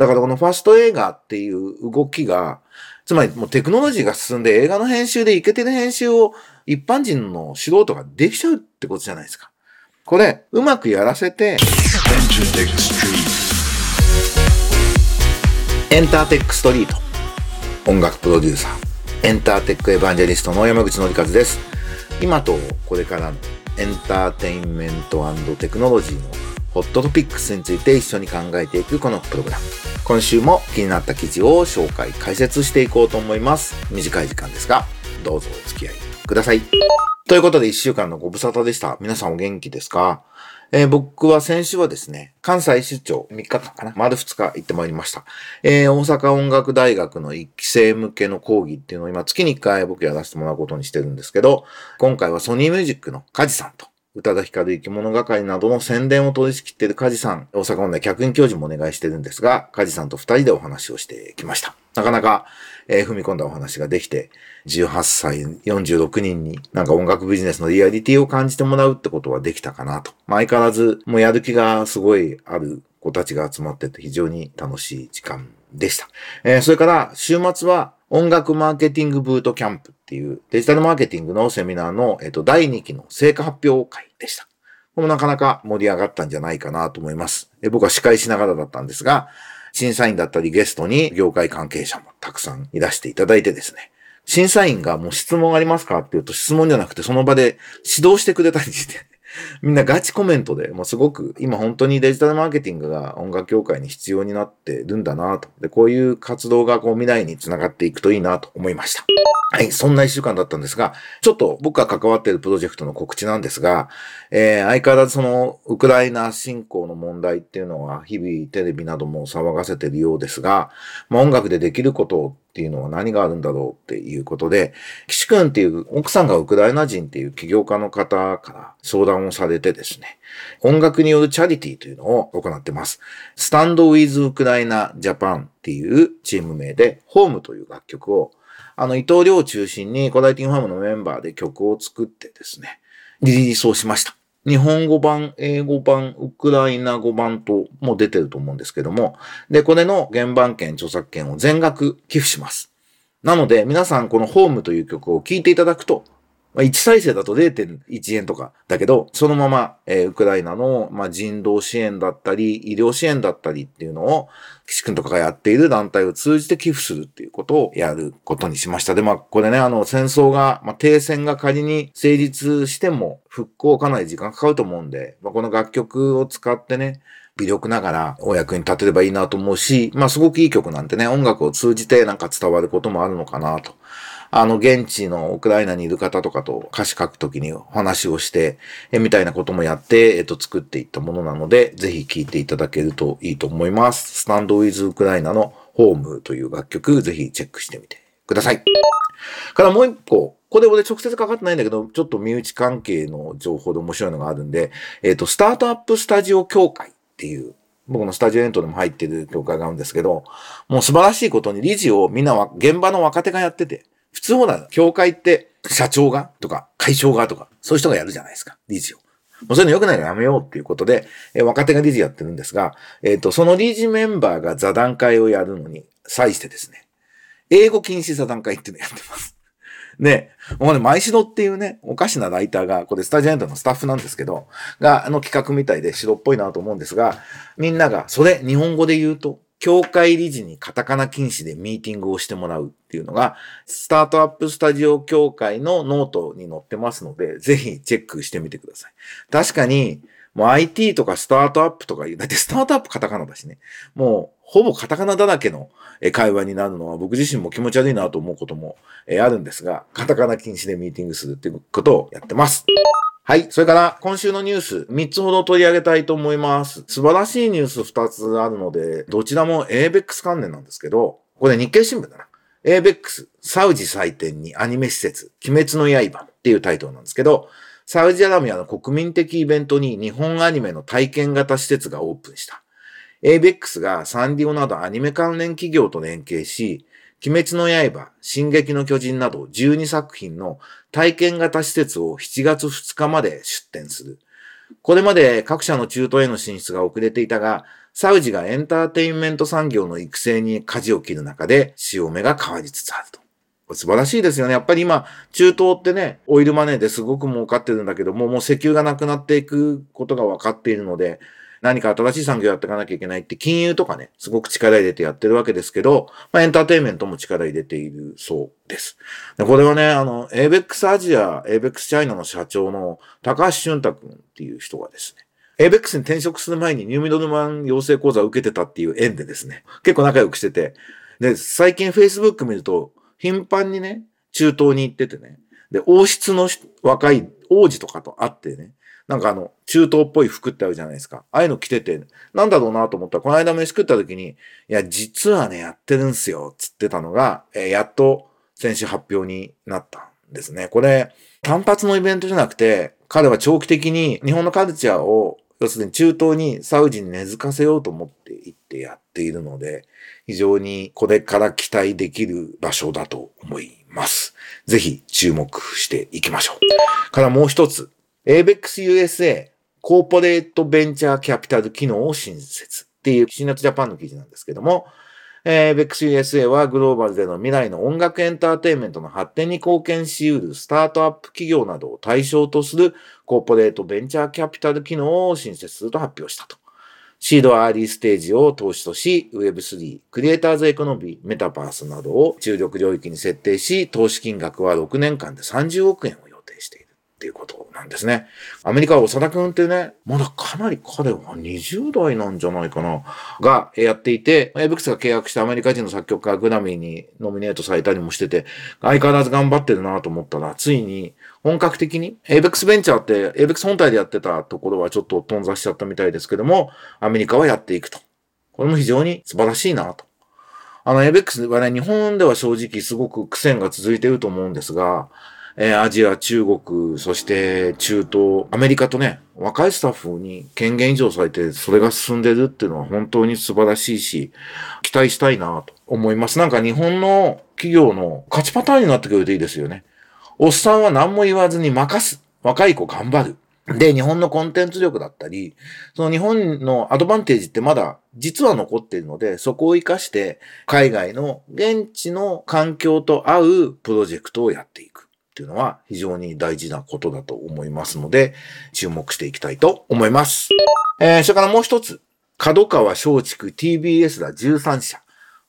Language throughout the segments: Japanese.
だからこのファスト映画っていう動きが、つまりもうテクノロジーが進んで映画の編集でイケてる編集を一般人の素人ができちゃうってことじゃないですか。これ、うまくやらせて、エンターテックストリート。音楽プロデューサー。エンターテックエヴァンジェリストの山口のりかずです。今とこれからのエンターテインメントテクノロジーのホットトピックスについて一緒に考えていくこのプログラム。今週も気になった記事を紹介、解説していこうと思います。短い時間ですが、どうぞお付き合いください。ということで一週間のご無沙汰でした。皆さんお元気ですか？えー、僕は先週はですね、関西出張3日間かな丸2日行ってまいりました。えー、大阪音楽大学の1期生向けの講義っていうのを今月に1回僕やらせてもらうことにしてるんですけど、今回はソニーミュージックのカジさんと、宇多田ヒカル生き物係などの宣伝を取り仕切っている梶さん、大阪音大客員教授もお願いしてるんですが、梶さんと二人でお話をしてきました。なかなか、えー、踏み込んだお話ができて、18歳46人になんか音楽ビジネスのリアリティを感じてもらうってことはできたかなと。まあ、相変わらず、もうやる気がすごいある子たちが集まってて非常に楽しい時間でした。えー、それから週末は音楽マーケティングブートキャンプっていうデジタルマーケティングのセミナーの、えっと、第2期の成果発表会でした。これもなかなか盛り上がったんじゃないかなと思います。僕は司会しながらだったんですが、審査員だったりゲストに業界関係者もたくさんいらしていただいてですね。審査員がもう質問ありますかって言うと質問じゃなくてその場で指導してくれたりして、みんなガチコメントで、もうすごく今本当にデジタルマーケティングが音楽業界に必要になってるんだなと。で、こういう活動がこう未来につながっていくといいなと思いました。はい、そんな一週間だったんですが、ちょっと僕が関わっているプロジェクトの告知なんですが、えー、相変わらずそのウクライナ侵攻の問題っていうのは日々テレビなども騒がせてるようですが、まあ、音楽でできることっていうのは何があるんだろうっていうことで、岸君っていう奥さんがウクライナ人っていう起業家の方から相談をされてですね、音楽によるチャリティーというのを行ってます。スタンドウィズウクライナジャパンっていうチーム名で、ホームという楽曲をあの、伊藤亮を中心に、コダイティングファームのメンバーで曲を作ってですね、リリースをしました。日本語版、英語版、ウクライナ語版とも出てると思うんですけども、で、これの原版権、著作権を全額寄付します。なので、皆さんこのホームという曲を聴いていただくと、まあ、1再生だと0.1円とかだけど、そのまま、えー、ウクライナの、まあ、人道支援だったり、医療支援だったりっていうのを、岸君とかがやっている団体を通じて寄付するっていうことをやることにしました。で、まあ、これね、あの、戦争が、まあ、停戦が仮に成立しても、復興かなり時間かかると思うんで、まあ、この楽曲を使ってね、微力ながらお役に立てればいいなと思うし、まあすごくいい曲なんてね、音楽を通じてなんか伝わることもあるのかなとあの、現地のウクライナにいる方とかと歌詞書くときにお話をして、え、みたいなこともやって、えっと、作っていったものなので、ぜひ聴いていただけるといいと思います。スタンドウィズウクライナのホームという楽曲、ぜひチェックしてみてください。からもう一個、これ俺直接かかってないんだけど、ちょっと身内関係の情報で面白いのがあるんで、えっ、と、スタートアップスタジオ協会っていう、僕のスタジオエントでも入ってる協会があるんですけど、もう素晴らしいことに理事をみんなは現場の若手がやってて、普通ほら、協会って社長がとか会長がとか、そういう人がやるじゃないですか、理事を。もうそういうの良くないからやめようっていうことで、え若手が理事やってるんですが、えっ、ー、と、その理事メンバーが座談会をやるのに際してですね、英語禁止座談会っていうのをやってます。で、もうね、舞シっていうね、おかしなライターが、これスタジオエントレのスタッフなんですけど、が、あの企画みたいで白っぽいなと思うんですが、みんなが、それ、日本語で言うと、協会理事にカタカナ禁止でミーティングをしてもらうっていうのが、スタートアップスタジオ協会のノートに載ってますので、ぜひチェックしてみてください。確かに、もう IT とかスタートアップとかいう、だってスタートアップカタカナだしね。もう、ほぼカタカナだらけの会話になるのは僕自身も気持ち悪いなと思うこともあるんですが、カタカナ禁止でミーティングするっていうことをやってます。はい。それから、今週のニュース、3つほど取り上げたいと思います。素晴らしいニュース2つあるので、どちらも ABEX 関連なんですけど、これ日経新聞だな。ABEX、サウジ祭典にアニメ施設、鬼滅の刃っていうタイトルなんですけど、サウジアラビアの国民的イベントに日本アニメの体験型施設がオープンした。ABEX がサンディオなどアニメ関連企業と連携し、鬼滅の刃、進撃の巨人など12作品の体験型施設を7月2日まで出展する。これまで各社の中東への進出が遅れていたが、サウジがエンターテインメント産業の育成に舵を切る中で、潮目が変わりつつあると。素晴らしいですよね。やっぱり今、中東ってね、オイルマネーですごく儲かってるんだけども、もう石油がなくなっていくことが分かっているので、何か新しい産業やっていかなきゃいけないって金融とかね、すごく力入れてやってるわけですけど、まあエンターテインメントも力入れているそうです。でこれはね、あの、ABEX アジア、ABEX チャイナの社長の高橋俊太君っていう人がですね、ABEX に転職する前にニューミドルマン養成講座を受けてたっていう縁でですね、結構仲良くしてて、で、最近 Facebook 見ると、頻繁にね、中東に行っててね、で、王室の若い王子とかと会ってね、なんかあの、中東っぽい服ってあるじゃないですか。ああいうの着てて、なんだろうなと思ったら、この間飯食った時に、いや、実はね、やってるんすよ、つってたのが、えー、やっと先週発表になったんですね。これ、単発のイベントじゃなくて、彼は長期的に日本のカルチャーを、要するに中東にサウジに根付かせようと思っていってやっているので、非常にこれから期待できる場所だと思います。ぜひ注目していきましょう。からもう一つ、ABEX USA コーポレートベンチャーキャピタル機能を新設っていう新夏ジャパンの記事なんですけども、えー、ABEX USA はグローバルでの未来の音楽エンターテインメントの発展に貢献し得るスタートアップ企業などを対象とするコーポレートベンチャーキャピタル機能を新設すると発表したと。シードアーリーステージを投資とし、Web3、クリエイターズエコノミー、メタバースなどを注力領域に設定し、投資金額は6年間で30億円を予定しているっていうことなんですね。アメリカは長田くんってね、まだかなり彼は20代なんじゃないかな、がやっていて、エイベックスが契約したアメリカ人の作曲家グラミーにノミネートされたりもしてて、相変わらず頑張ってるなと思ったら、ついに本格的に、エイベックスベンチャーって、エイベックス本体でやってたところはちょっと頓挫しちゃったみたいですけども、アメリカはやっていくと。これも非常に素晴らしいなと。あの、エイベックスはね、日本では正直すごく苦戦が続いていると思うんですが、えー、アジア、中国、そして中東、アメリカとね、若いスタッフに権限以上されて、それが進んでるっていうのは本当に素晴らしいし、期待したいなと思います。なんか日本の企業の勝ちパターンになってくれるといいですよね。おっさんは何も言わずに任す。若い子頑張る。で、日本のコンテンツ力だったり、その日本のアドバンテージってまだ実は残っているので、そこを活かして海外の現地の環境と合うプロジェクトをやっていく。っていうのは非常に大事なことだと思いますので、注目していきたいと思います。えー、それからもう一つ、角川松竹 TBS ら13社、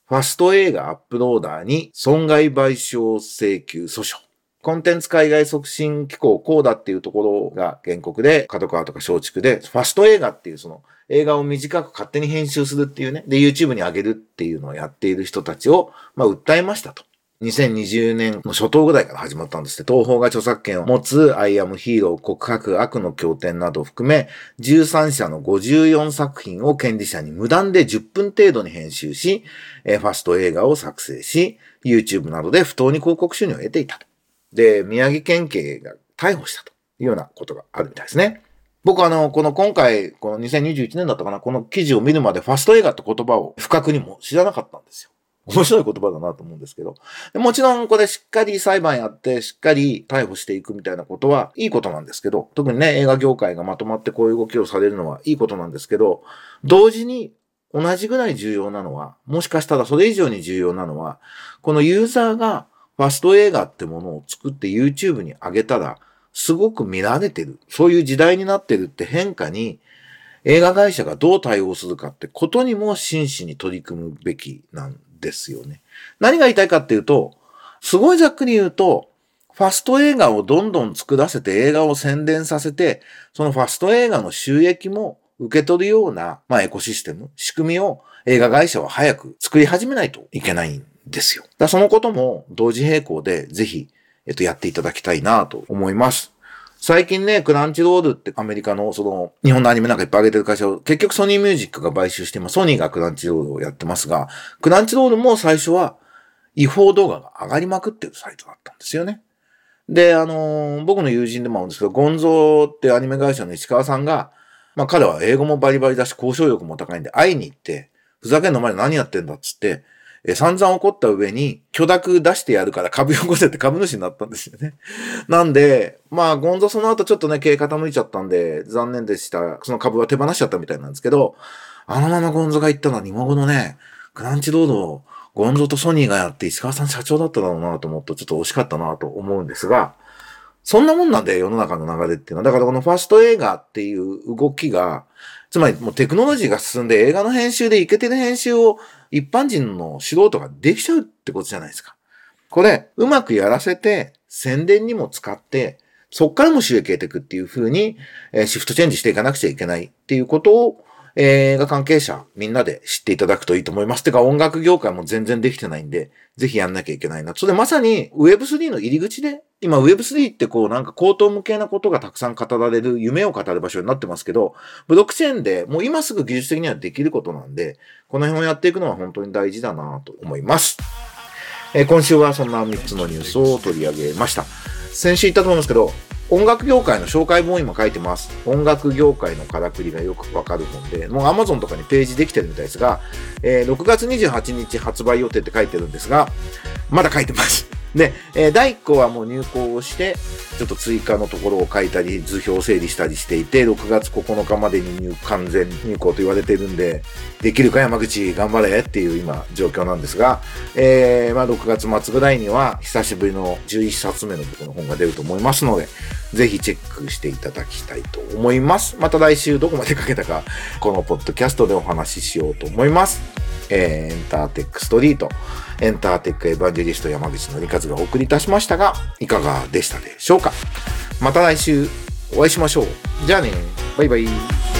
ファスト映画アップローダーに損害賠償請求訴訟。コンテンツ海外促進機構こうだっていうところが原告で、角川とか松竹で、ファスト映画っていうその映画を短く勝手に編集するっていうね、で YouTube に上げるっていうのをやっている人たちを、まあ訴えましたと。2020年の初頭ぐらいから始まったんですって、東方が著作権を持つアイアムヒーロー告白悪の経典などを含め、13社の54作品を権利者に無断で10分程度に編集し、ファスト映画を作成し、YouTube などで不当に広告収入を得ていたと。で、宮城県警が逮捕したというようなことがあるみたいですね。僕あの、この今回、この2021年だったかな、この記事を見るまでファスト映画って言葉を不覚にも知らなかったんですよ。面白い言葉だなと思うんですけど。もちろんこれしっかり裁判やって、しっかり逮捕していくみたいなことはいいことなんですけど、特にね、映画業界がまとまってこういう動きをされるのはいいことなんですけど、同時に同じぐらい重要なのは、もしかしたらそれ以上に重要なのは、このユーザーがファスト映画ってものを作って YouTube に上げたら、すごく見られてる。そういう時代になってるって変化に、映画会社がどう対応するかってことにも真摯に取り組むべきなんですよね。何が言いたいかっていうと、すごいざっくり言うと、ファスト映画をどんどん作らせて映画を宣伝させて、そのファスト映画の収益も受け取るような、まあ、エコシステム、仕組みを映画会社は早く作り始めないといけないんですよ。だそのことも同時並行でぜひ、えっと、やっていただきたいなと思います。最近ね、クランチロールってアメリカのその日本のアニメなんかいっぱい上げてる会社を結局ソニーミュージックが買収して今ソニーがクランチロールをやってますが、クランチロールも最初は違法動画が上がりまくってるサイトだったんですよね。で、あのー、僕の友人でもあるんですけど、ゴンゾーってアニメ会社の石川さんが、まあ彼は英語もバリバリだし交渉力も高いんで会いに行って、ふざけんの前で何やってんだっつって、え散々怒った上に、許諾出してやるから株よこせって株主になったんですよね。なんで、まあ、ゴンゾその後ちょっとね、経営傾いちゃったんで、残念でした。その株は手放しちゃったみたいなんですけど、あのままゴンゾが行ったのは日本語のね、クランチロードをゴンゾとソニーがやって石川さん社長だっただろうなと思うとちょっと惜しかったなと思うんですが、そんなもんなんだよ、世の中の流れっていうのは。だからこのファースト映画っていう動きが、つまりもうテクノロジーが進んで映画の編集でイケてる編集を一般人の素人ができちゃうってことじゃないですか。これ、うまくやらせて、宣伝にも使って、そっからも収益得ていくっていう風に、え、シフトチェンジしていかなくちゃいけないっていうことを、映画関係者みんなで知っていただくといいと思います。てか音楽業界も全然できてないんで、ぜひやんなきゃいけないな。それでまさに Web3 の入り口で、今 Web3 ってこうなんか高等無形なことがたくさん語られる、夢を語る場所になってますけど、ブロックチェーンでもう今すぐ技術的にはできることなんで、この辺をやっていくのは本当に大事だなと思います。えー、今週はそんな3つのニュースを取り上げました。先週言ったと思いますけど、音楽業界の紹介本を今書いてます。音楽業界のからくりがよくわかる本で、もう Amazon とかにページできてるみたいですが、えー、6月28日発売予定って書いてるんですが、まだ書いてます。で、えー、第1項はもう入稿をして、ちょっと追加のところを書いたり、図表を整理したりしていて、6月9日までに入完全入稿と言われてるんで、できるか山口頑張れっていう今状況なんですが、えー、まあ6月末ぐらいには久しぶりの11冊目の僕の本が出ると思いますので、ぜひチェックしていただきたいと思います。また来週どこまで書けたか、このポッドキャストでお話ししようと思います。えー、エンターテックストリート。エンターテックエヴァンジェリスト山口のりかずがお送りいたしましたが、いかがでしたでしょうかまた来週お会いしましょう。じゃあね、バイバイ。